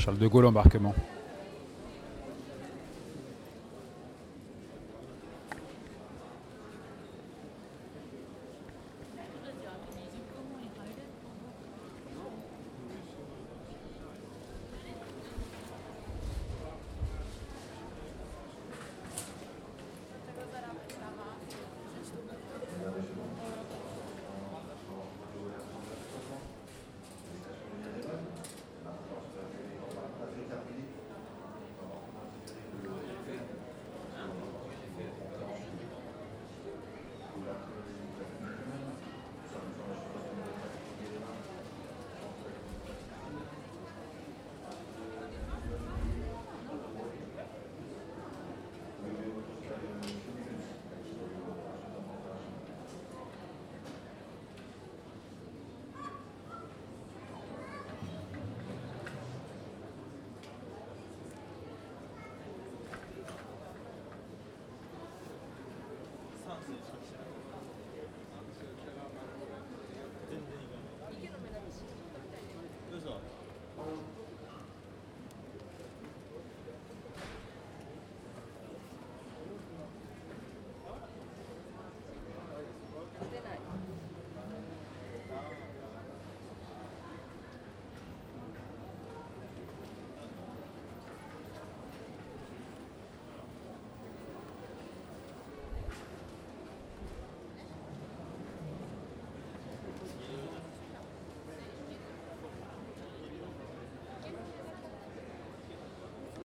Charles de Gaulle embarquement.